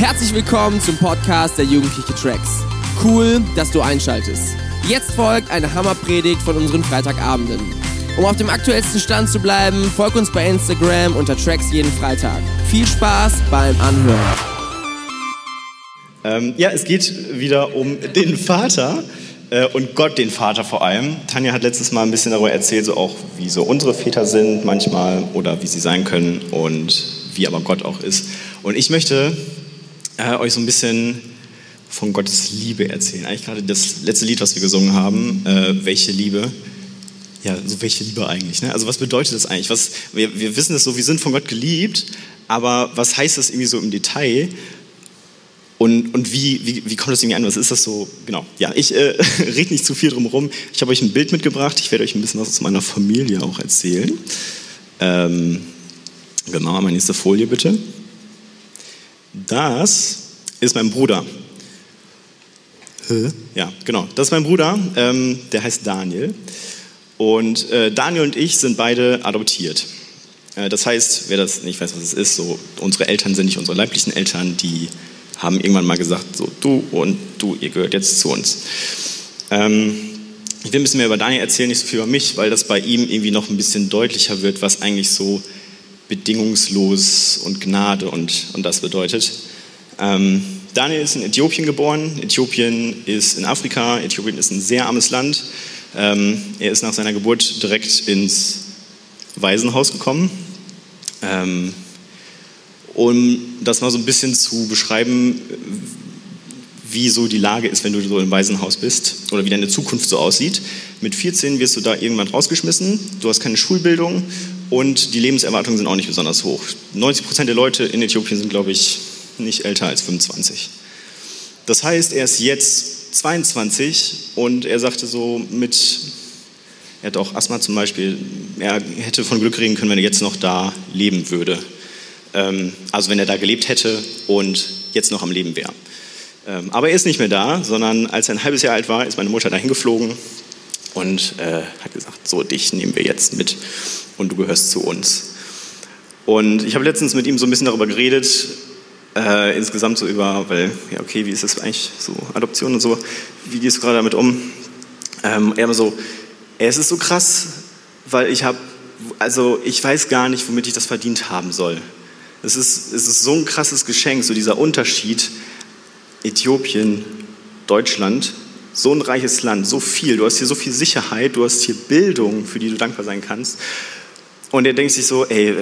Herzlich willkommen zum Podcast der Jugendliche Tracks. Cool, dass du einschaltest. Jetzt folgt eine Hammerpredigt von unseren Freitagabenden. Um auf dem aktuellsten Stand zu bleiben, folg uns bei Instagram unter Tracks jeden Freitag. Viel Spaß beim Anhören. Ähm, ja, es geht wieder um den Vater äh, und Gott, den Vater vor allem. Tanja hat letztes Mal ein bisschen darüber erzählt, so auch wie so unsere Väter sind manchmal oder wie sie sein können und wie aber Gott auch ist. Und ich möchte äh, euch so ein bisschen von Gottes Liebe erzählen. Eigentlich gerade das letzte Lied, was wir gesungen haben, äh, welche Liebe. Ja, so welche Liebe eigentlich. Ne? Also was bedeutet das eigentlich? Was, wir, wir wissen es so, wir sind von Gott geliebt, aber was heißt das irgendwie so im Detail? Und, und wie, wie, wie kommt das irgendwie an? Was ist das so? Genau, ja, ich äh, rede nicht zu viel drum herum. Ich habe euch ein Bild mitgebracht. Ich werde euch ein bisschen was aus meiner Familie auch erzählen. Ähm, genau, meine nächste Folie bitte. Das ist mein Bruder. Ja, genau. Das ist mein Bruder. Ähm, der heißt Daniel. Und äh, Daniel und ich sind beide adoptiert. Äh, das heißt, wer das nicht weiß, was es ist, so unsere Eltern sind nicht unsere leiblichen Eltern, die haben irgendwann mal gesagt, so du und du, ihr gehört jetzt zu uns. Ähm, ich will ein bisschen mehr über Daniel erzählen, nicht so viel über mich, weil das bei ihm irgendwie noch ein bisschen deutlicher wird, was eigentlich so bedingungslos und Gnade und, und das bedeutet. Ähm, Daniel ist in Äthiopien geboren. Äthiopien ist in Afrika. Äthiopien ist ein sehr armes Land. Ähm, er ist nach seiner Geburt direkt ins Waisenhaus gekommen. Ähm, um das mal so ein bisschen zu beschreiben, wie so die Lage ist, wenn du so im Waisenhaus bist oder wie deine Zukunft so aussieht. Mit 14 wirst du da irgendwann rausgeschmissen, du hast keine Schulbildung und die Lebenserwartungen sind auch nicht besonders hoch. 90 Prozent der Leute in Äthiopien sind, glaube ich, nicht älter als 25. Das heißt, er ist jetzt 22 und er sagte so mit, er hat auch Asthma zum Beispiel, er hätte von Glück reden können, wenn er jetzt noch da leben würde. Ähm, also wenn er da gelebt hätte und jetzt noch am Leben wäre. Ähm, aber er ist nicht mehr da, sondern als er ein halbes Jahr alt war, ist meine Mutter dahin geflogen und äh, hat gesagt, so dich nehmen wir jetzt mit und du gehörst zu uns. Und ich habe letztens mit ihm so ein bisschen darüber geredet, äh, insgesamt so über, weil, ja okay, wie ist das eigentlich so, Adoption und so, wie gehst du gerade damit um? Ähm, er immer so, es ist so krass, weil ich habe, also ich weiß gar nicht, womit ich das verdient haben soll. Es ist, es ist so ein krasses Geschenk, so dieser Unterschied Äthiopien, Deutschland, so ein reiches Land, so viel. Du hast hier so viel Sicherheit, du hast hier Bildung, für die du dankbar sein kannst. Und er denkt sich so, ey,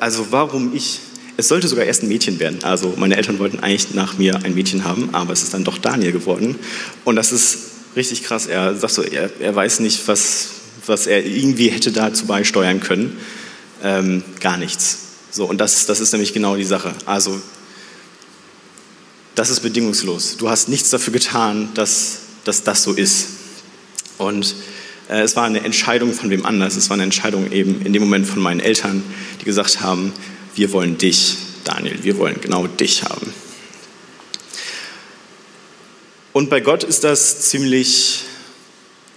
also warum ich? Es sollte sogar erst ein Mädchen werden. Also meine Eltern wollten eigentlich nach mir ein Mädchen haben, aber es ist dann doch Daniel geworden. Und das ist richtig krass. Er sagt so, er, er weiß nicht, was, was er irgendwie hätte dazu beisteuern können. Ähm, gar nichts. So, und das, das ist nämlich genau die Sache. Also, das ist bedingungslos. Du hast nichts dafür getan, dass, dass das so ist. Und es war eine Entscheidung von wem anders. Es war eine Entscheidung eben in dem Moment von meinen Eltern, die gesagt haben, wir wollen dich, Daniel, wir wollen genau dich haben. Und bei Gott ist das ziemlich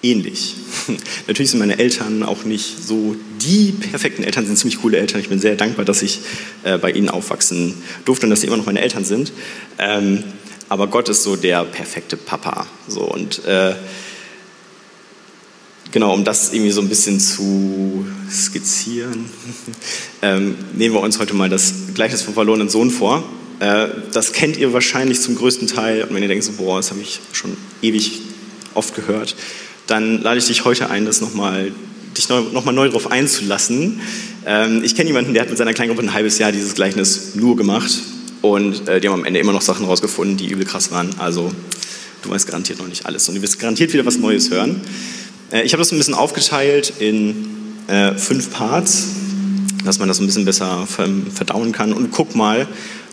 ähnlich. Natürlich sind meine Eltern auch nicht so die perfekten Eltern, sind ziemlich coole Eltern. Ich bin sehr dankbar, dass ich äh, bei ihnen aufwachsen durfte und dass sie immer noch meine Eltern sind. Ähm, aber Gott ist so der perfekte Papa. Und äh, genau, um das irgendwie so ein bisschen zu skizzieren, ähm, nehmen wir uns heute mal das Gleichnis vom verlorenen Sohn vor. Äh, das kennt ihr wahrscheinlich zum größten Teil. Und wenn ihr denkt, so, boah, das habe ich schon ewig oft gehört, dann lade ich dich heute ein, das nochmal dich nochmal neu darauf einzulassen. Ähm, ich kenne jemanden, der hat mit seiner Kleingruppe ein halbes Jahr dieses Gleichnis nur gemacht und äh, die haben am Ende immer noch Sachen rausgefunden, die übel krass waren. Also du weißt garantiert noch nicht alles und du wirst garantiert wieder was Neues hören. Äh, ich habe das ein bisschen aufgeteilt in äh, fünf Parts, dass man das ein bisschen besser verdauen kann und guck mal,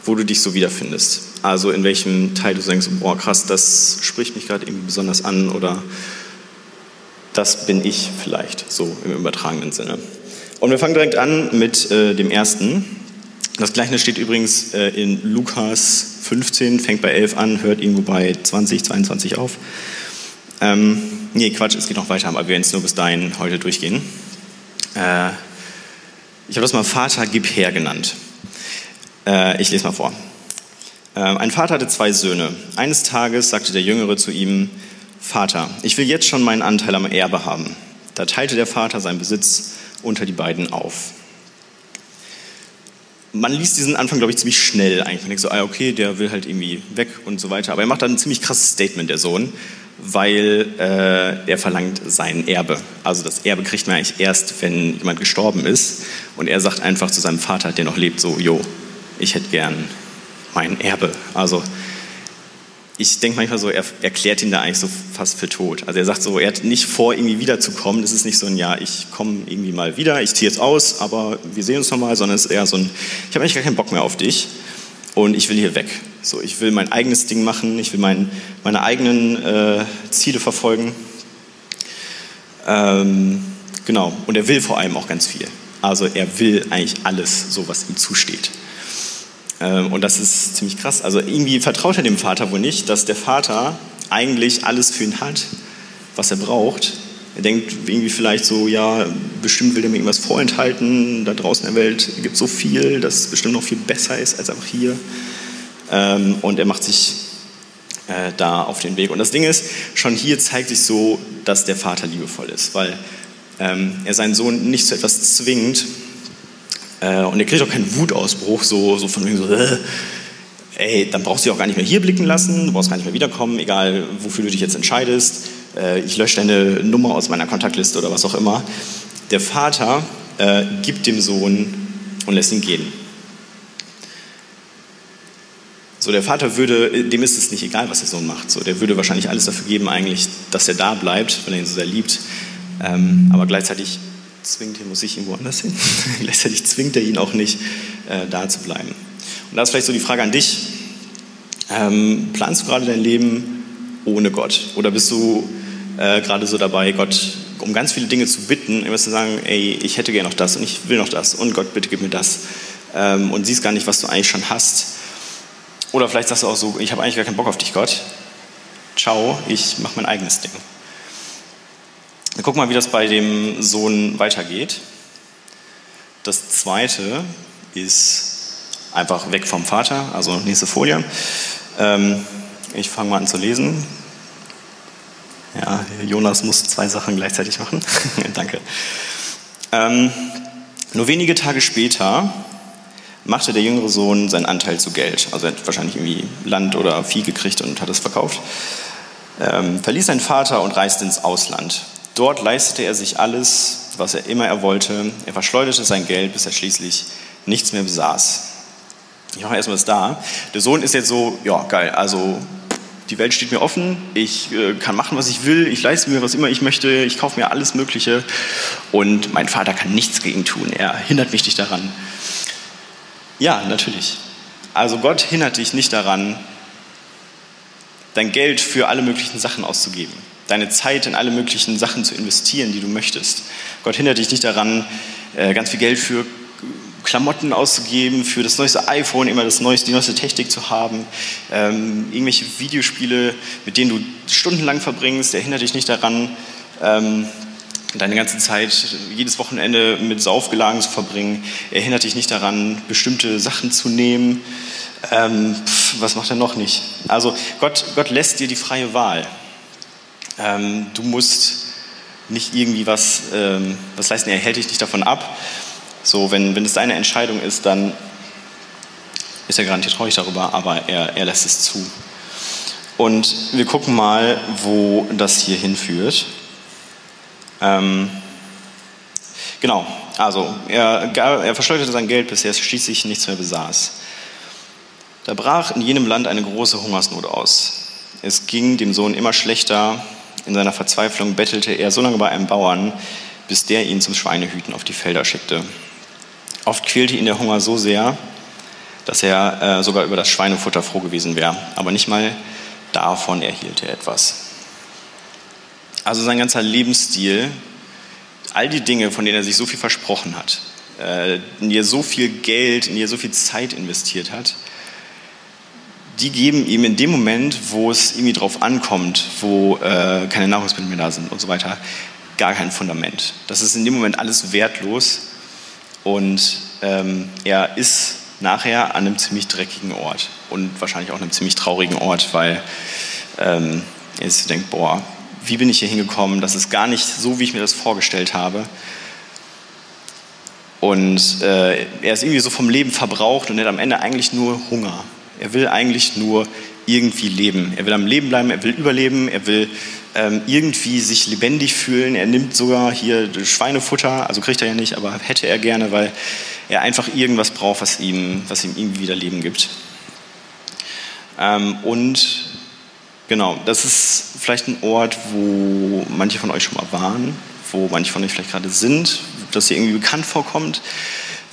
wo du dich so wiederfindest. Also in welchem Teil du denkst, boah krass, das spricht mich gerade irgendwie besonders an oder das bin ich vielleicht, so im übertragenen Sinne. Und wir fangen direkt an mit äh, dem ersten. Das Gleichnis steht übrigens äh, in Lukas 15, fängt bei 11 an, hört irgendwo bei 20, 22 auf. Ähm, nee, Quatsch, es geht noch weiter, aber wir werden es nur bis dahin heute durchgehen. Äh, ich habe das mal Vater, gib her genannt. Äh, ich lese mal vor. Ähm, ein Vater hatte zwei Söhne. Eines Tages sagte der Jüngere zu ihm, Vater, ich will jetzt schon meinen Anteil am Erbe haben. Da teilte der Vater seinen Besitz unter die beiden auf. Man liest diesen Anfang, glaube ich, ziemlich schnell eigentlich. Man denkt so, ah, okay, der will halt irgendwie weg und so weiter. Aber er macht dann ein ziemlich krasses Statement, der Sohn, weil äh, er verlangt sein Erbe. Also das Erbe kriegt man eigentlich erst, wenn jemand gestorben ist. Und er sagt einfach zu seinem Vater, der noch lebt, so, jo, ich hätte gern mein Erbe. Also ich denke manchmal so, er erklärt ihn da eigentlich so fast für tot. Also er sagt so, er hat nicht vor, irgendwie wiederzukommen. Das ist nicht so ein, ja, ich komme irgendwie mal wieder, ich ziehe jetzt aus, aber wir sehen uns nochmal, sondern es ist eher so ein, ich habe eigentlich gar keinen Bock mehr auf dich und ich will hier weg. So, ich will mein eigenes Ding machen, ich will mein, meine eigenen äh, Ziele verfolgen. Ähm, genau, und er will vor allem auch ganz viel. Also er will eigentlich alles, so was ihm zusteht. Ähm, und das ist ziemlich krass. Also irgendwie vertraut er dem Vater wohl nicht, dass der Vater eigentlich alles für ihn hat, was er braucht. Er denkt irgendwie vielleicht so, ja, bestimmt will er mir irgendwas vorenthalten. Da draußen in der Welt gibt es so viel, dass bestimmt noch viel besser ist als einfach hier. Ähm, und er macht sich äh, da auf den Weg. Und das Ding ist, schon hier zeigt sich so, dass der Vater liebevoll ist, weil ähm, er seinen Sohn nicht zu etwas zwingt, äh, und er kriegt auch keinen Wutausbruch, so, so von wegen so, äh, ey, dann brauchst du dich auch gar nicht mehr hier blicken lassen, du brauchst gar nicht mehr wiederkommen, egal wofür du dich jetzt entscheidest. Äh, ich lösche deine Nummer aus meiner Kontaktliste oder was auch immer. Der Vater äh, gibt dem Sohn und lässt ihn gehen. So, der Vater würde, dem ist es nicht egal, was der Sohn macht. So, der würde wahrscheinlich alles dafür geben, eigentlich, dass er da bleibt, weil er ihn so sehr liebt. Ähm, aber gleichzeitig zwingt ihn, muss ich irgendwo anders hin. Gleichzeitig zwingt er ihn auch nicht, äh, da zu bleiben. Und da ist vielleicht so die Frage an dich. Ähm, planst du gerade dein Leben ohne Gott? Oder bist du äh, gerade so dabei, Gott um ganz viele Dinge zu bitten, immer zu sagen, ey, ich hätte gerne noch das und ich will noch das und Gott, bitte gib mir das. Ähm, und siehst gar nicht, was du eigentlich schon hast. Oder vielleicht sagst du auch so, ich habe eigentlich gar keinen Bock auf dich, Gott. Ciao, ich mache mein eigenes Ding. Wir gucken mal, wie das bei dem Sohn weitergeht. Das zweite ist einfach weg vom Vater, also nächste Folie. Ähm, ich fange mal an zu lesen. Ja, Jonas muss zwei Sachen gleichzeitig machen. Danke. Ähm, nur wenige Tage später machte der jüngere Sohn seinen Anteil zu Geld. Also er hat wahrscheinlich irgendwie Land oder Vieh gekriegt und hat es verkauft. Ähm, verließ seinen Vater und reiste ins Ausland. Dort leistete er sich alles, was er immer er wollte. Er verschleuderte sein Geld, bis er schließlich nichts mehr besaß. Ich mache erstmal das da. Der Sohn ist jetzt so, ja, geil, also die Welt steht mir offen, ich äh, kann machen, was ich will, ich leiste mir, was immer ich möchte, ich kaufe mir alles Mögliche und mein Vater kann nichts gegen tun, er hindert mich nicht daran. Ja, natürlich. Also Gott hindert dich nicht daran, dein Geld für alle möglichen Sachen auszugeben deine Zeit in alle möglichen Sachen zu investieren, die du möchtest. Gott hindert dich nicht daran, äh, ganz viel Geld für Klamotten auszugeben, für das neueste iPhone immer das neueste, die neueste Technik zu haben, ähm, irgendwelche Videospiele, mit denen du stundenlang verbringst, der hindert dich nicht daran, ähm, deine ganze Zeit, jedes Wochenende mit Saufgelagen zu verbringen. Er hindert dich nicht daran, bestimmte Sachen zu nehmen. Ähm, pf, was macht er noch nicht? Also Gott, Gott lässt dir die freie Wahl. Ähm, du musst nicht irgendwie was, ähm, was leisten, er hält dich nicht davon ab. So, wenn, wenn es deine Entscheidung ist, dann ist er garantiert traurig darüber, aber er, er lässt es zu. Und wir gucken mal, wo das hier hinführt. Ähm, genau, also er, er verschleuderte sein Geld, bis er schließlich nichts mehr besaß. Da brach in jenem Land eine große Hungersnot aus. Es ging dem Sohn immer schlechter in seiner Verzweiflung bettelte er so lange bei einem Bauern, bis der ihn zum Schweinehüten auf die Felder schickte. Oft quälte ihn der Hunger so sehr, dass er äh, sogar über das Schweinefutter froh gewesen wäre. Aber nicht mal davon erhielt er etwas. Also sein ganzer Lebensstil, all die Dinge, von denen er sich so viel versprochen hat, äh, in die er so viel Geld, in die er so viel Zeit investiert hat, die geben ihm in dem Moment, wo es irgendwie drauf ankommt, wo äh, keine Nahrungsmittel mehr da sind und so weiter, gar kein Fundament. Das ist in dem Moment alles wertlos und ähm, er ist nachher an einem ziemlich dreckigen Ort und wahrscheinlich auch einem ziemlich traurigen Ort, weil ähm, er sich denkt, boah, wie bin ich hier hingekommen? Das ist gar nicht so, wie ich mir das vorgestellt habe. Und äh, er ist irgendwie so vom Leben verbraucht und hat am Ende eigentlich nur Hunger. Er will eigentlich nur irgendwie leben. Er will am Leben bleiben, er will überleben, er will ähm, irgendwie sich lebendig fühlen. Er nimmt sogar hier Schweinefutter, also kriegt er ja nicht, aber hätte er gerne, weil er einfach irgendwas braucht, was ihm, was ihm irgendwie wieder Leben gibt. Ähm, und genau, das ist vielleicht ein Ort, wo manche von euch schon mal waren, wo manche von euch vielleicht gerade sind, das dir irgendwie bekannt vorkommt.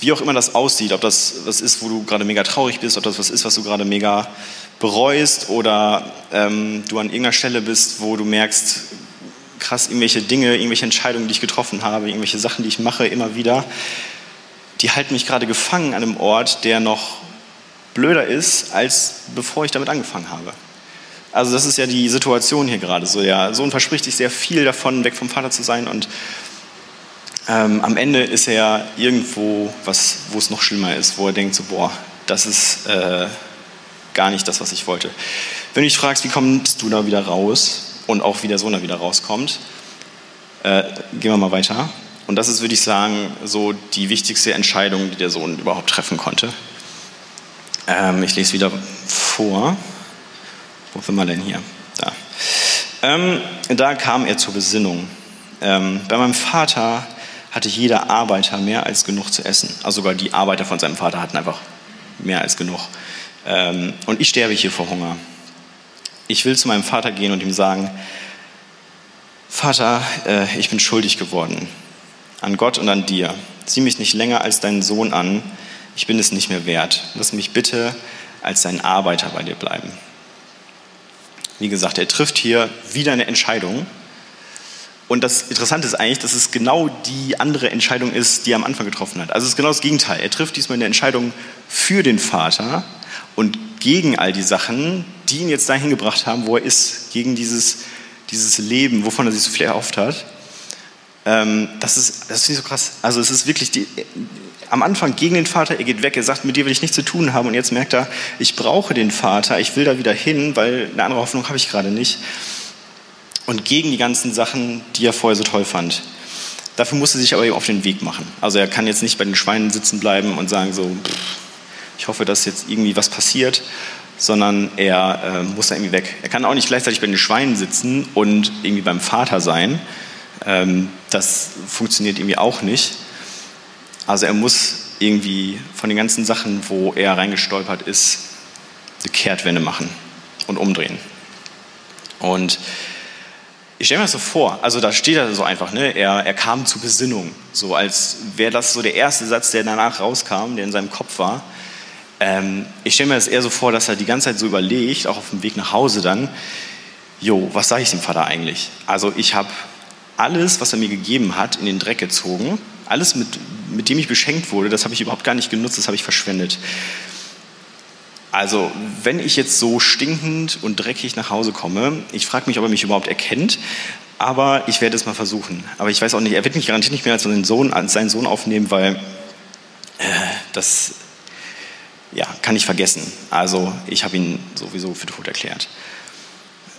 Wie auch immer das aussieht, ob das was ist, wo du gerade mega traurig bist, ob das was ist, was du gerade mega bereust oder ähm, du an irgendeiner Stelle bist, wo du merkst, krass, irgendwelche Dinge, irgendwelche Entscheidungen, die ich getroffen habe, irgendwelche Sachen, die ich mache, immer wieder, die halten mich gerade gefangen an einem Ort, der noch blöder ist, als bevor ich damit angefangen habe. Also das ist ja die Situation hier gerade so. Der Sohn verspricht sich sehr viel davon, weg vom Vater zu sein und ähm, am Ende ist er irgendwo, was, wo es noch schlimmer ist, wo er denkt so, boah, das ist äh, gar nicht das, was ich wollte. Wenn du dich fragst, wie kommst du da wieder raus und auch wie der Sohn da wieder rauskommt, äh, gehen wir mal weiter. Und das ist, würde ich sagen, so die wichtigste Entscheidung, die der Sohn überhaupt treffen konnte. Ähm, ich lese wieder vor. Wo sind wir denn hier? Da. Ähm, da kam er zur Besinnung. Ähm, bei meinem Vater hatte jeder Arbeiter mehr als genug zu essen. Also sogar die Arbeiter von seinem Vater hatten einfach mehr als genug. Ähm, und ich sterbe hier vor Hunger. Ich will zu meinem Vater gehen und ihm sagen, Vater, äh, ich bin schuldig geworden an Gott und an dir. Sieh mich nicht länger als deinen Sohn an, ich bin es nicht mehr wert. Lass mich bitte als dein Arbeiter bei dir bleiben. Wie gesagt, er trifft hier wieder eine Entscheidung. Und das Interessante ist eigentlich, dass es genau die andere Entscheidung ist, die er am Anfang getroffen hat. Also es ist genau das Gegenteil. Er trifft diesmal eine Entscheidung für den Vater und gegen all die Sachen, die ihn jetzt dahin gebracht haben, wo er ist, gegen dieses, dieses Leben, wovon er sich so viel erhofft hat. Ähm, das ist, das finde ich so krass. Also es ist wirklich die, am Anfang gegen den Vater, er geht weg, er sagt, mit dir will ich nichts zu tun haben und jetzt merkt er, ich brauche den Vater, ich will da wieder hin, weil eine andere Hoffnung habe ich gerade nicht. Und gegen die ganzen Sachen, die er vorher so toll fand. Dafür musste er sich aber eben auf den Weg machen. Also er kann jetzt nicht bei den Schweinen sitzen bleiben und sagen so, pff, ich hoffe, dass jetzt irgendwie was passiert, sondern er äh, muss da irgendwie weg. Er kann auch nicht gleichzeitig bei den Schweinen sitzen und irgendwie beim Vater sein. Ähm, das funktioniert irgendwie auch nicht. Also er muss irgendwie von den ganzen Sachen, wo er reingestolpert ist, eine Kehrtwende machen und umdrehen. Und ich stelle mir das so vor, also da steht er so einfach, ne? er, er kam zur Besinnung, so als wäre das so der erste Satz, der danach rauskam, der in seinem Kopf war. Ähm, ich stelle mir das eher so vor, dass er die ganze Zeit so überlegt, auch auf dem Weg nach Hause dann, jo, was sage ich dem Vater eigentlich? Also ich habe alles, was er mir gegeben hat, in den Dreck gezogen. Alles, mit, mit dem ich beschenkt wurde, das habe ich überhaupt gar nicht genutzt, das habe ich verschwendet. Also, wenn ich jetzt so stinkend und dreckig nach Hause komme, ich frage mich, ob er mich überhaupt erkennt, aber ich werde es mal versuchen. Aber ich weiß auch nicht, er wird mich garantiert nicht mehr als seinen Sohn, als seinen Sohn aufnehmen, weil äh, das ja, kann ich vergessen. Also, ich habe ihn sowieso für tot erklärt.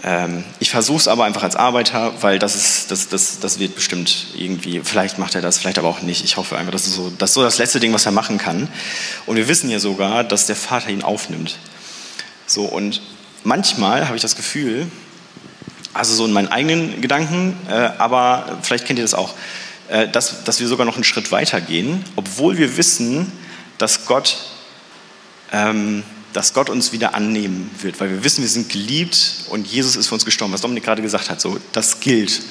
Ähm, ich versuche es aber einfach als Arbeiter, weil das, ist, das, das, das wird bestimmt irgendwie, vielleicht macht er das, vielleicht aber auch nicht. Ich hoffe einfach, das ist, so, das ist so das letzte Ding, was er machen kann. Und wir wissen ja sogar, dass der Vater ihn aufnimmt. So, und manchmal habe ich das Gefühl, also so in meinen eigenen Gedanken, äh, aber vielleicht kennt ihr das auch, äh, dass, dass wir sogar noch einen Schritt weiter gehen, obwohl wir wissen, dass Gott dass Gott uns wieder annehmen wird, weil wir wissen, wir sind geliebt und Jesus ist für uns gestorben, was Dominik gerade gesagt hat, so, das gilt.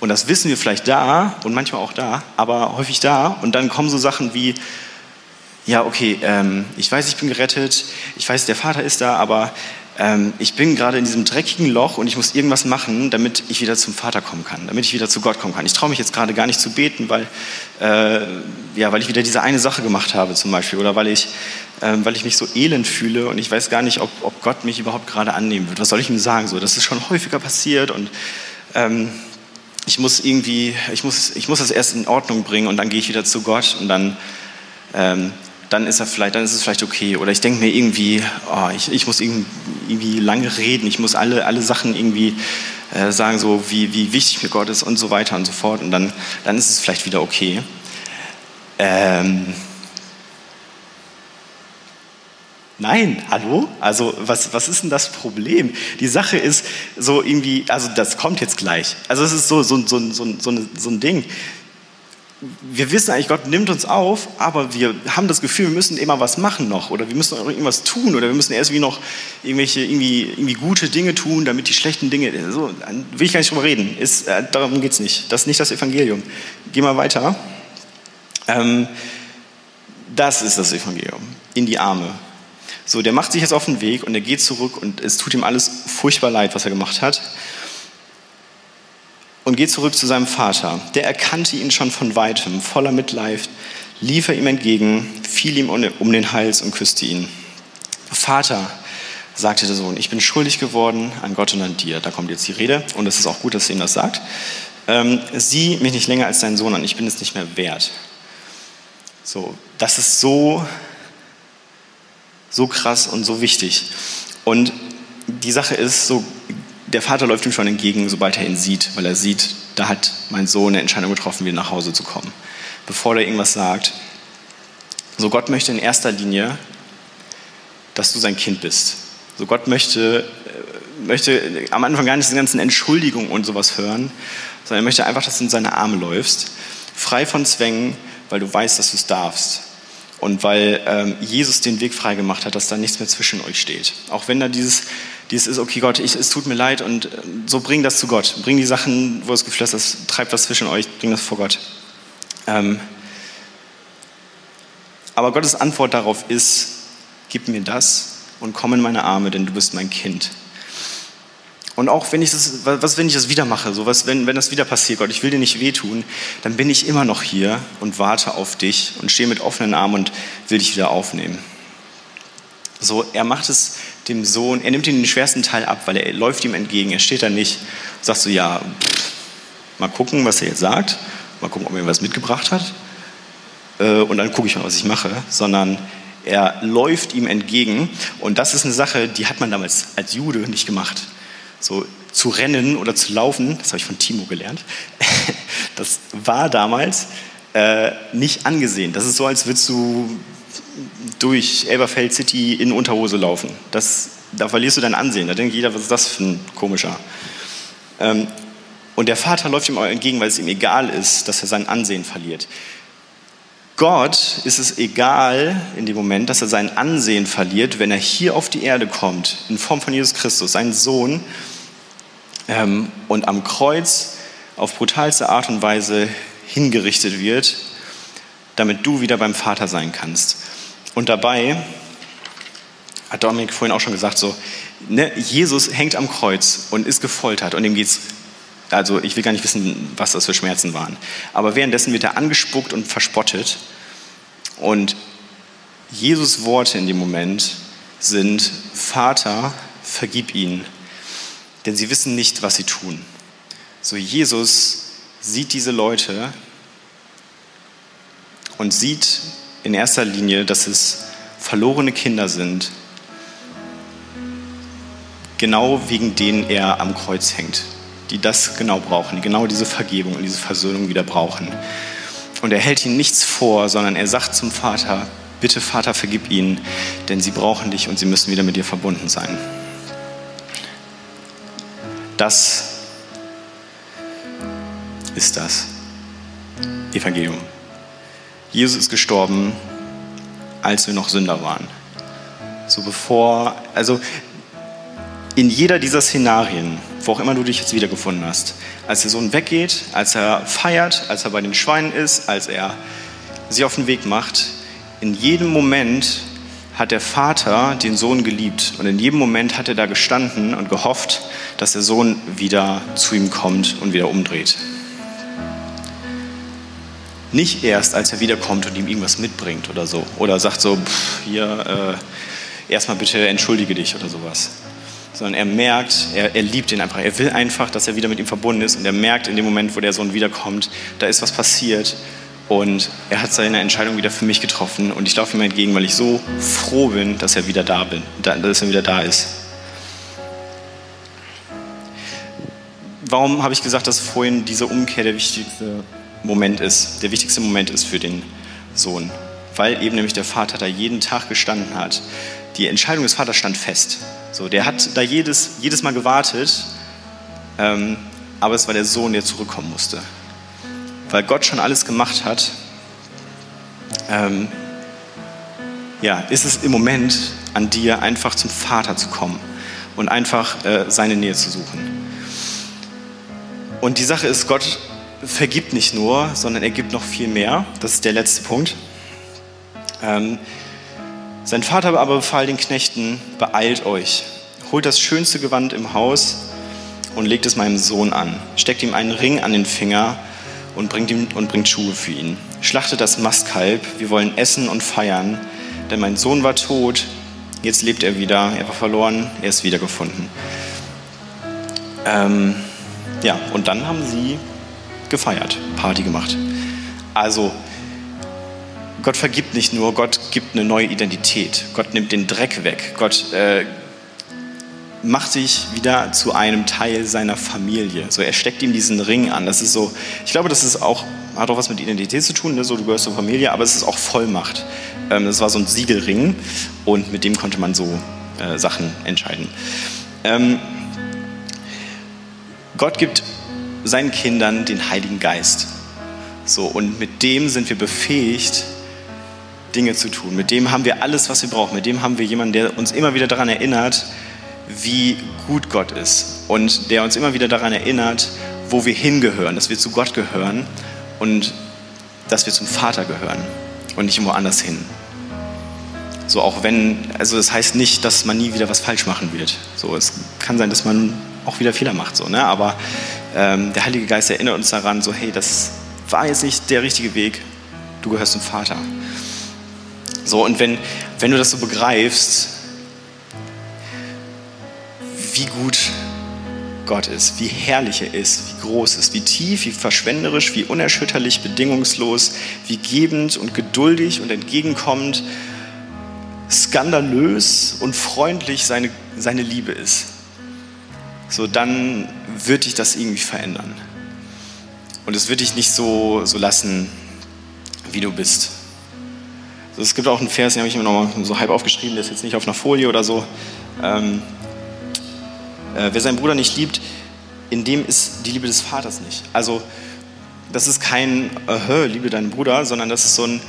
Und das wissen wir vielleicht da und manchmal auch da, aber häufig da. Und dann kommen so Sachen wie, ja, okay, ähm, ich weiß, ich bin gerettet, ich weiß, der Vater ist da, aber ähm, ich bin gerade in diesem dreckigen Loch und ich muss irgendwas machen, damit ich wieder zum Vater kommen kann, damit ich wieder zu Gott kommen kann. Ich traue mich jetzt gerade gar nicht zu beten, weil, äh, ja, weil ich wieder diese eine Sache gemacht habe zum Beispiel oder weil ich, äh, weil ich mich so elend fühle und ich weiß gar nicht, ob, ob Gott mich überhaupt gerade annehmen wird. Was soll ich ihm sagen? So, das ist schon häufiger passiert und ähm, ich muss irgendwie, ich muss, ich muss das erst in Ordnung bringen und dann gehe ich wieder zu Gott und dann ähm, dann ist, er vielleicht, dann ist es vielleicht okay. Oder ich denke mir irgendwie, oh, ich, ich muss irgendwie lange reden, ich muss alle, alle Sachen irgendwie äh, sagen, so wie, wie wichtig mir Gott ist und so weiter und so fort. Und dann, dann ist es vielleicht wieder okay. Ähm, Nein, hallo? Also was, was ist denn das Problem? Die Sache ist so irgendwie, also das kommt jetzt gleich. Also es ist so, so, so, so, so, so ein Ding. Wir wissen eigentlich, Gott nimmt uns auf, aber wir haben das Gefühl, wir müssen immer was machen noch oder wir müssen irgendwas tun oder wir müssen erst wie noch irgendwelche irgendwie, irgendwie gute Dinge tun, damit die schlechten Dinge, so will ich gar nicht drüber reden. Ist, äh, darum geht es nicht. Das ist nicht das Evangelium. Geh mal weiter. Ähm, das ist das Evangelium. In die Arme so, der macht sich jetzt auf den Weg und er geht zurück und es tut ihm alles furchtbar leid, was er gemacht hat. Und geht zurück zu seinem Vater. Der erkannte ihn schon von weitem, voller Mitleid, lief er ihm entgegen, fiel ihm um den Hals und küsste ihn. Vater, sagte der Sohn, ich bin schuldig geworden an Gott und an dir. Da kommt jetzt die Rede und es ist auch gut, dass er ihm das sagt. Ähm, sieh mich nicht länger als deinen Sohn an, ich bin es nicht mehr wert. So, das ist so so krass und so wichtig. Und die Sache ist, so, der Vater läuft ihm schon entgegen, sobald er ihn sieht, weil er sieht, da hat mein Sohn eine Entscheidung getroffen, wieder nach Hause zu kommen. Bevor er irgendwas sagt. So, Gott möchte in erster Linie, dass du sein Kind bist. So, Gott möchte, äh, möchte am Anfang gar nicht diese ganzen Entschuldigungen und sowas hören, sondern er möchte einfach, dass du in seine Arme läufst, frei von Zwängen, weil du weißt, dass du es darfst. Und weil ähm, Jesus den Weg freigemacht hat, dass da nichts mehr zwischen euch steht. Auch wenn da dieses, dieses ist, okay Gott, ich, es tut mir leid und äh, so bring das zu Gott. Bring die Sachen, wo es geflüstert ist, treibt was zwischen euch, bring das vor Gott. Ähm, aber Gottes Antwort darauf ist, gib mir das und komm in meine Arme, denn du bist mein Kind. Und auch wenn ich das, was, wenn ich das wieder mache, so was, wenn, wenn das wieder passiert, Gott, ich will dir nicht wehtun, dann bin ich immer noch hier und warte auf dich und stehe mit offenen Armen und will dich wieder aufnehmen. So, er macht es dem Sohn, er nimmt ihm den schwersten Teil ab, weil er läuft ihm entgegen. Er steht da nicht. Und sagt so, ja, pff, mal gucken, was er jetzt sagt, mal gucken, ob er mir was mitgebracht hat. Äh, und dann gucke ich mal, was ich mache, sondern er läuft ihm entgegen. Und das ist eine Sache, die hat man damals als Jude nicht gemacht. So zu rennen oder zu laufen, das habe ich von Timo gelernt, das war damals äh, nicht angesehen. Das ist so, als würdest du durch Elberfeld City in Unterhose laufen. Das, da verlierst du dein Ansehen. Da denkt jeder, was ist das für ein komischer. Ähm, und der Vater läuft ihm entgegen, weil es ihm egal ist, dass er sein Ansehen verliert. Gott ist es egal in dem Moment, dass er sein Ansehen verliert, wenn er hier auf die Erde kommt, in Form von Jesus Christus, seinen Sohn, ähm, und am Kreuz auf brutalste Art und Weise hingerichtet wird, damit du wieder beim Vater sein kannst. Und dabei, hat Dominik vorhin auch schon gesagt, so, ne, Jesus hängt am Kreuz und ist gefoltert und ihm geht's also ich will gar nicht wissen, was das für Schmerzen waren. Aber währenddessen wird er angespuckt und verspottet. Und Jesus Worte in dem Moment sind, Vater, vergib ihnen, denn sie wissen nicht, was sie tun. So Jesus sieht diese Leute und sieht in erster Linie, dass es verlorene Kinder sind, genau wegen denen er am Kreuz hängt die das genau brauchen, die genau diese Vergebung und diese Versöhnung wieder brauchen. Und er hält ihnen nichts vor, sondern er sagt zum Vater, bitte Vater, vergib ihnen, denn sie brauchen dich und sie müssen wieder mit dir verbunden sein. Das ist das Evangelium. Jesus ist gestorben, als wir noch Sünder waren. So bevor, also in jeder dieser Szenarien, wo auch immer du dich jetzt wiedergefunden hast, als der Sohn weggeht, als er feiert, als er bei den Schweinen ist, als er sie auf den Weg macht, in jedem Moment hat der Vater den Sohn geliebt und in jedem Moment hat er da gestanden und gehofft, dass der Sohn wieder zu ihm kommt und wieder umdreht. Nicht erst, als er wiederkommt und ihm irgendwas mitbringt oder so. Oder sagt so, pff, hier, äh, erstmal bitte entschuldige dich oder sowas sondern er merkt, er, er liebt ihn einfach. Er will einfach, dass er wieder mit ihm verbunden ist und er merkt in dem Moment, wo der Sohn wiederkommt, da ist was passiert Und er hat seine Entscheidung wieder für mich getroffen und ich laufe ihm entgegen, weil ich so froh bin, dass er wieder da bin, dass er wieder da ist. Warum habe ich gesagt, dass vorhin diese Umkehr der wichtigste Moment ist, der wichtigste Moment ist für den Sohn? Weil eben nämlich der Vater da jeden Tag gestanden hat. Die Entscheidung des Vaters stand fest. So, der hat da jedes, jedes Mal gewartet, ähm, aber es war der Sohn, der zurückkommen musste weil Gott schon alles gemacht hat, ähm, ja, ist es im Moment an dir, einfach zum Vater zu kommen und einfach äh, seine Nähe zu suchen. Und die Sache ist, Gott vergibt nicht nur, sondern er gibt noch viel mehr. Das ist der letzte Punkt. Ähm, sein Vater aber befahl den Knechten, beeilt euch, holt das schönste Gewand im Haus und legt es meinem Sohn an, steckt ihm einen Ring an den Finger und bringt, ihm, und bringt Schuhe für ihn. Schlachtet das Mastkalb, wir wollen essen und feiern, denn mein Sohn war tot, jetzt lebt er wieder, er war verloren, er ist wiedergefunden. Ähm, ja, und dann haben sie gefeiert, Party gemacht. Also, Gott vergibt nicht nur, Gott gibt eine neue Identität. Gott nimmt den Dreck weg. Gott äh, macht sich wieder zu einem Teil seiner Familie. So, er steckt ihm diesen Ring an. Das ist so, ich glaube, das ist auch, hat auch was mit Identität zu tun, ne? so, du gehörst zur Familie, aber es ist auch Vollmacht. Ähm, das war so ein Siegelring und mit dem konnte man so äh, Sachen entscheiden. Ähm, Gott gibt seinen Kindern den Heiligen Geist. So, und mit dem sind wir befähigt, Dinge zu tun. Mit dem haben wir alles, was wir brauchen. Mit dem haben wir jemanden, der uns immer wieder daran erinnert, wie gut Gott ist und der uns immer wieder daran erinnert, wo wir hingehören, dass wir zu Gott gehören und dass wir zum Vater gehören und nicht irgendwo anders hin. So auch wenn, also das heißt nicht, dass man nie wieder was falsch machen wird. So, es kann sein, dass man auch wieder Fehler macht, so, ne? aber ähm, der Heilige Geist erinnert uns daran, so hey, das war jetzt nicht der richtige Weg, du gehörst zum Vater. So, und wenn, wenn du das so begreifst, wie gut Gott ist, wie herrlich er ist, wie groß ist, wie tief, wie verschwenderisch, wie unerschütterlich, bedingungslos, wie gebend und geduldig und entgegenkommend, skandalös und freundlich seine, seine Liebe ist. So, dann wird dich das irgendwie verändern. Und es wird dich nicht so, so lassen, wie du bist. Also es gibt auch einen Vers, den habe ich mir noch mal so halb aufgeschrieben, der ist jetzt nicht auf einer Folie oder so. Ähm, äh, wer seinen Bruder nicht liebt, in dem ist die Liebe des Vaters nicht. Also das ist kein äh, Liebe deinen Bruder, sondern das ist so ein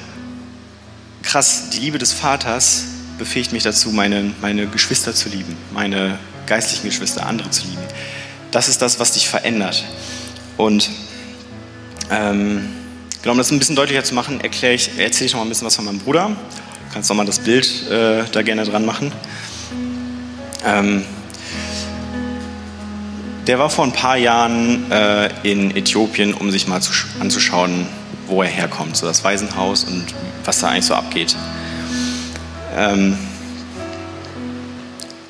krass, die Liebe des Vaters befähigt mich dazu, meine, meine Geschwister zu lieben, meine geistlichen Geschwister, andere zu lieben. Das ist das, was dich verändert. Und ähm, genau, um das ein bisschen deutlicher zu machen, erkläre ich, erzähle ich noch mal ein bisschen was von meinem Bruder. Du kannst noch mal das Bild äh, da gerne dran machen. Ähm, der war vor ein paar Jahren äh, in Äthiopien, um sich mal zu, anzuschauen, wo er herkommt, so das Waisenhaus und was da eigentlich so abgeht. Ähm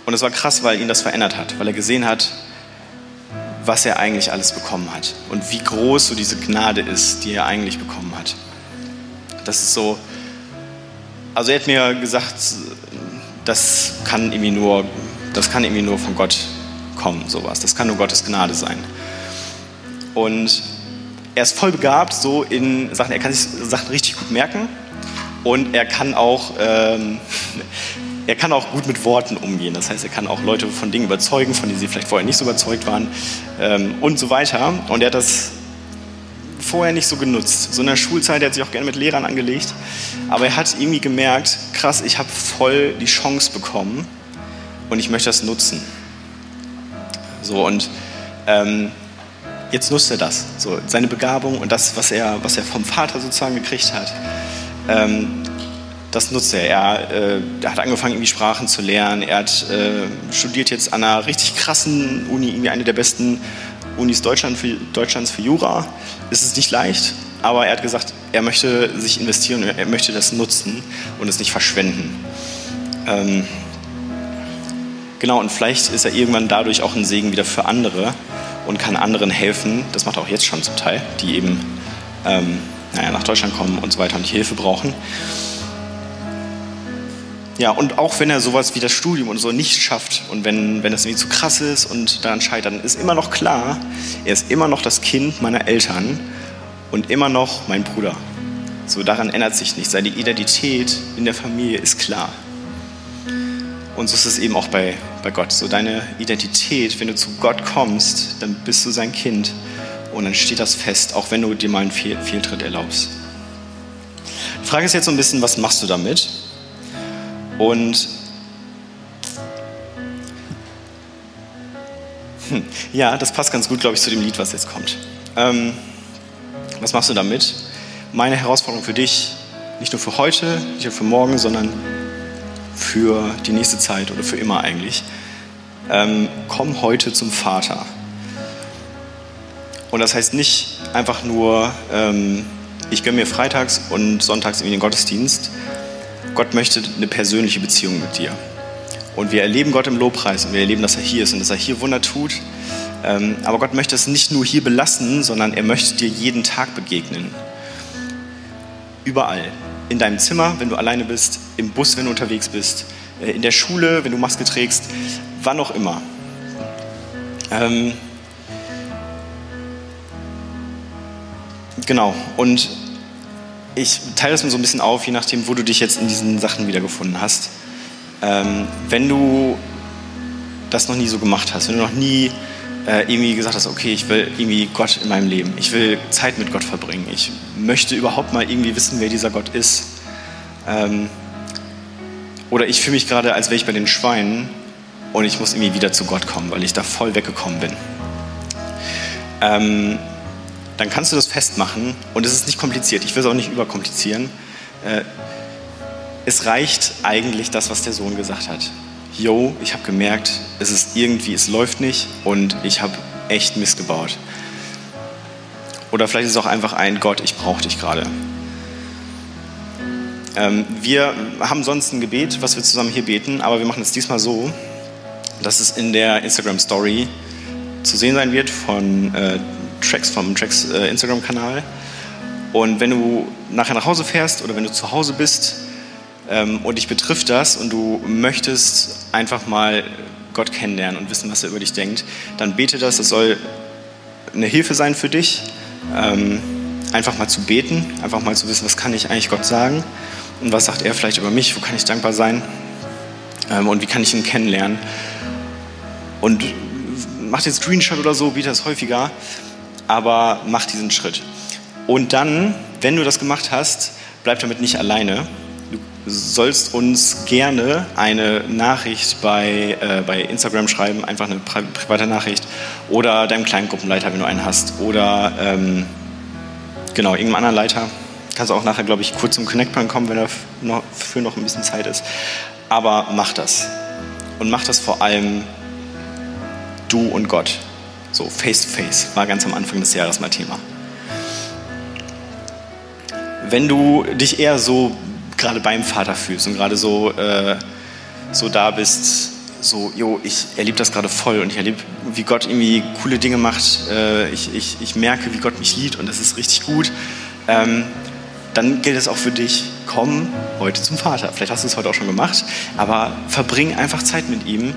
und es war krass, weil ihn das verändert hat, weil er gesehen hat, was er eigentlich alles bekommen hat und wie groß so diese Gnade ist, die er eigentlich bekommen hat. Das ist so, also er hat mir gesagt, das kann irgendwie nur, das kann irgendwie nur von Gott kommen, sowas. Das kann nur Gottes Gnade sein. Und er ist voll begabt so in Sachen, er kann sich Sachen richtig gut merken und er kann auch, ähm, er kann auch gut mit Worten umgehen. Das heißt, er kann auch Leute von Dingen überzeugen, von denen sie vielleicht vorher nicht so überzeugt waren ähm, und so weiter. Und er hat das vorher nicht so genutzt. So in der Schulzeit, er hat sich auch gerne mit Lehrern angelegt, aber er hat irgendwie gemerkt, krass, ich habe voll die Chance bekommen und ich möchte das nutzen. So, und ähm, jetzt nutzt er das, so, seine Begabung und das, was er, was er vom Vater sozusagen gekriegt hat. Ähm, das nutzt er. Er, äh, er, hat angefangen, irgendwie Sprachen zu lernen. Er hat, äh, studiert jetzt an einer richtig krassen Uni, irgendwie eine der besten Unis Deutschland für, Deutschlands für Jura. Es ist nicht leicht, aber er hat gesagt, er möchte sich investieren, er möchte das nutzen und es nicht verschwenden. Ähm, Genau, und vielleicht ist er irgendwann dadurch auch ein Segen wieder für andere und kann anderen helfen. Das macht er auch jetzt schon zum Teil, die eben ähm, naja, nach Deutschland kommen und so weiter und Hilfe brauchen. Ja, und auch wenn er sowas wie das Studium und so nicht schafft und wenn, wenn das irgendwie zu krass ist und daran scheitert, dann ist immer noch klar, er ist immer noch das Kind meiner Eltern und immer noch mein Bruder. So daran ändert sich nichts. Seine Identität in der Familie ist klar. Und so ist es eben auch bei, bei Gott. So deine Identität, wenn du zu Gott kommst, dann bist du sein Kind und dann steht das fest, auch wenn du dir mal einen Fehl Fehltritt erlaubst. Die Frage ist jetzt so ein bisschen, was machst du damit? Und hm, ja, das passt ganz gut, glaube ich, zu dem Lied, was jetzt kommt. Ähm, was machst du damit? Meine Herausforderung für dich, nicht nur für heute, nicht nur für morgen, sondern für die nächste Zeit oder für immer eigentlich. Ähm, komm heute zum Vater. Und das heißt nicht einfach nur, ähm, ich gönne mir freitags und sonntags in den Gottesdienst, Gott möchte eine persönliche Beziehung mit dir. Und wir erleben Gott im Lobpreis und wir erleben, dass er hier ist und dass er hier Wunder tut. Ähm, aber Gott möchte es nicht nur hier belassen, sondern er möchte dir jeden Tag begegnen. Überall. In deinem Zimmer, wenn du alleine bist, im Bus, wenn du unterwegs bist, äh, in der Schule, wenn du Maske trägst, wann auch immer. Ähm, genau. Und ich teile das mir so ein bisschen auf, je nachdem, wo du dich jetzt in diesen Sachen wiedergefunden hast. Ähm, wenn du das noch nie so gemacht hast, wenn du noch nie äh, irgendwie gesagt hast, okay, ich will irgendwie Gott in meinem Leben, ich will Zeit mit Gott verbringen, ich möchte überhaupt mal irgendwie wissen, wer dieser Gott ist. Ähm, oder ich fühle mich gerade, als wäre ich bei den Schweinen und ich muss irgendwie wieder zu Gott kommen, weil ich da voll weggekommen bin. Ähm, dann kannst du das festmachen und es ist nicht kompliziert. Ich will es auch nicht überkomplizieren. Äh, es reicht eigentlich das, was der Sohn gesagt hat. Yo, ich habe gemerkt, es ist irgendwie, es läuft nicht und ich habe echt Mist gebaut. Oder vielleicht ist es auch einfach ein Gott, ich brauche dich gerade. Ähm, wir haben sonst ein Gebet, was wir zusammen hier beten, aber wir machen es diesmal so, dass es in der Instagram Story zu sehen sein wird von äh, Tracks vom Tracks äh, Instagram-Kanal. Und wenn du nachher nach Hause fährst oder wenn du zu Hause bist ähm, und dich betrifft das und du möchtest einfach mal Gott kennenlernen und wissen, was er über dich denkt, dann bete das. Das soll eine Hilfe sein für dich, ähm, einfach mal zu beten, einfach mal zu wissen, was kann ich eigentlich Gott sagen und was sagt er vielleicht über mich, wo kann ich dankbar sein ähm, und wie kann ich ihn kennenlernen. Und mach den Screenshot oder so, biete das häufiger aber mach diesen Schritt. Und dann, wenn du das gemacht hast, bleib damit nicht alleine. Du sollst uns gerne eine Nachricht bei, äh, bei Instagram schreiben, einfach eine pri private Nachricht oder deinem kleinen Gruppenleiter, wenn du einen hast, oder ähm, genau, irgendeinem anderen Leiter. Kannst auch nachher, glaube ich, kurz zum Connect-Point kommen, wenn dafür noch ein bisschen Zeit ist. Aber mach das. Und mach das vor allem du und Gott. So face to face war ganz am Anfang des Jahres mal Thema. Wenn du dich eher so gerade beim Vater fühlst und gerade so, äh, so da bist, so, jo, ich erlebe das gerade voll und ich erlebe, wie Gott irgendwie coole Dinge macht. Äh, ich, ich, ich merke, wie Gott mich liebt und das ist richtig gut. Ähm, dann gilt es auch für dich, komm heute zum Vater. Vielleicht hast du es heute auch schon gemacht, aber verbring einfach Zeit mit ihm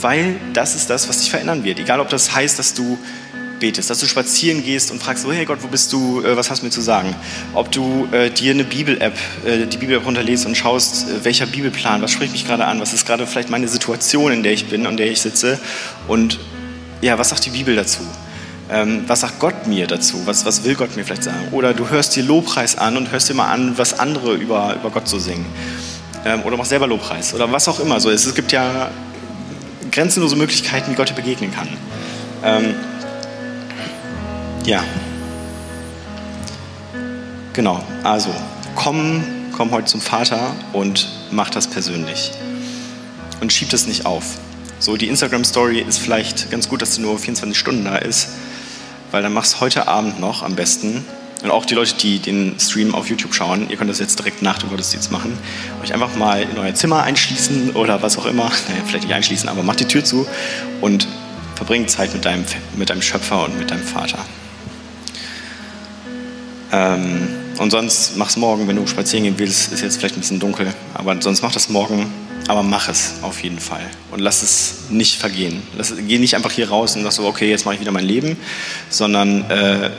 weil das ist das, was dich verändern wird. Egal, ob das heißt, dass du betest, dass du spazieren gehst und fragst, oh hey Gott, wo bist du, äh, was hast du mir zu sagen? Ob du äh, dir eine Bibel-App, äh, die Bibel-App runterlädst und schaust, äh, welcher Bibelplan, was spricht mich gerade an, was ist gerade vielleicht meine Situation, in der ich bin, an der ich sitze und ja, was sagt die Bibel dazu? Ähm, was sagt Gott mir dazu? Was, was will Gott mir vielleicht sagen? Oder du hörst dir Lobpreis an und hörst dir mal an, was andere über, über Gott so singen. Ähm, oder machst selber Lobpreis oder was auch immer. So, es, es gibt ja grenzenlose Möglichkeiten, wie Gott dir begegnen kann. Ähm, ja. Genau, also komm, komm heute zum Vater und mach das persönlich. Und schieb das nicht auf. So, die Instagram-Story ist vielleicht ganz gut, dass sie nur 24 Stunden da ist, weil dann machst du heute Abend noch am besten und auch die Leute, die den Stream auf YouTube schauen, ihr könnt das jetzt direkt nach dem Gottesdienst machen. Euch einfach mal in euer Zimmer einschließen oder was auch immer. Naja, vielleicht nicht einschließen, aber macht die Tür zu und verbringt Zeit mit deinem, mit deinem Schöpfer und mit deinem Vater. Ähm, Und sonst mach es morgen, wenn du spazieren gehen willst. Ist jetzt vielleicht ein bisschen dunkel, aber sonst mach das morgen. Aber mach es auf jeden Fall und lass es nicht vergehen. Lass, geh nicht einfach hier raus und sag so, okay, jetzt mache ich wieder mein Leben, sondern äh,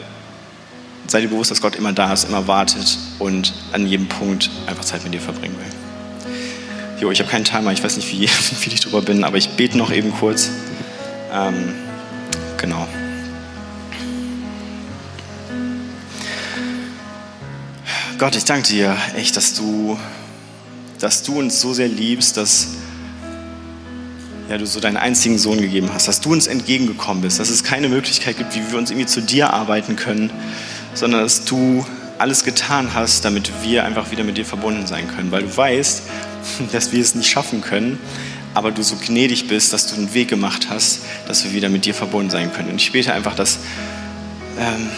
sei dir bewusst, dass Gott immer da ist, immer wartet und an jedem Punkt einfach Zeit mit dir verbringen will. Jo, ich habe keinen Timer, ich weiß nicht, wie, viel ich drüber bin, aber ich bete noch eben kurz. Ähm, genau. Gott, ich danke dir echt, dass du, dass du uns so sehr liebst, dass ja, du so deinen einzigen Sohn gegeben hast, dass du uns entgegengekommen bist, dass es keine Möglichkeit gibt, wie wir uns irgendwie zu dir arbeiten können, sondern dass du alles getan hast, damit wir einfach wieder mit dir verbunden sein können, weil du weißt, dass wir es nicht schaffen können, aber du so gnädig bist, dass du einen Weg gemacht hast, dass wir wieder mit dir verbunden sein können. Und ich bete einfach, dass, ähm,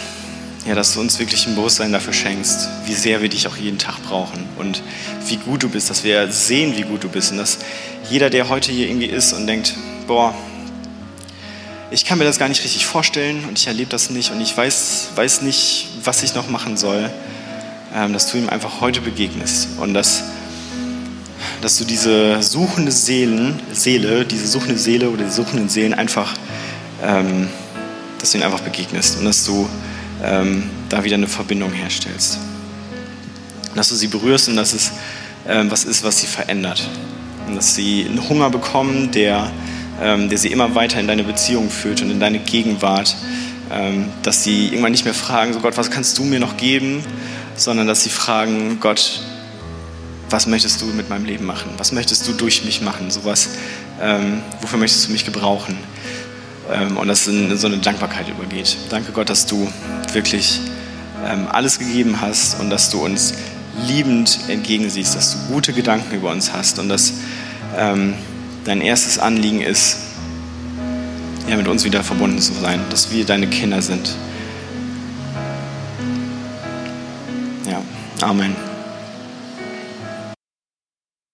ja, dass du uns wirklich ein Bewusstsein dafür schenkst, wie sehr wir dich auch jeden Tag brauchen und wie gut du bist, dass wir sehen, wie gut du bist und dass jeder, der heute hier irgendwie ist und denkt, boah, ich kann mir das gar nicht richtig vorstellen und ich erlebe das nicht und ich weiß, weiß nicht, was ich noch machen soll, ähm, dass du ihm einfach heute begegnest und dass, dass du diese suchende Seelen, Seele, diese suchende Seele oder die suchenden Seelen einfach, ähm, dass du ihnen einfach begegnest und dass du ähm, da wieder eine Verbindung herstellst. Dass du sie berührst und dass es ähm, was ist, was sie verändert. Und dass sie einen Hunger bekommen, der ähm, der sie immer weiter in deine Beziehung führt und in deine Gegenwart, ähm, dass sie irgendwann nicht mehr fragen, so Gott, was kannst du mir noch geben, sondern dass sie fragen, Gott, was möchtest du mit meinem Leben machen? Was möchtest du durch mich machen? Sowas, ähm, wofür möchtest du mich gebrauchen? Ähm, und das in so eine Dankbarkeit übergeht. Danke Gott, dass du wirklich ähm, alles gegeben hast und dass du uns liebend entgegensiehst, dass du gute Gedanken über uns hast und dass ähm, dein erstes Anliegen ist, ja, mit uns wieder verbunden zu sein, dass wir deine Kinder sind. Ja, Amen.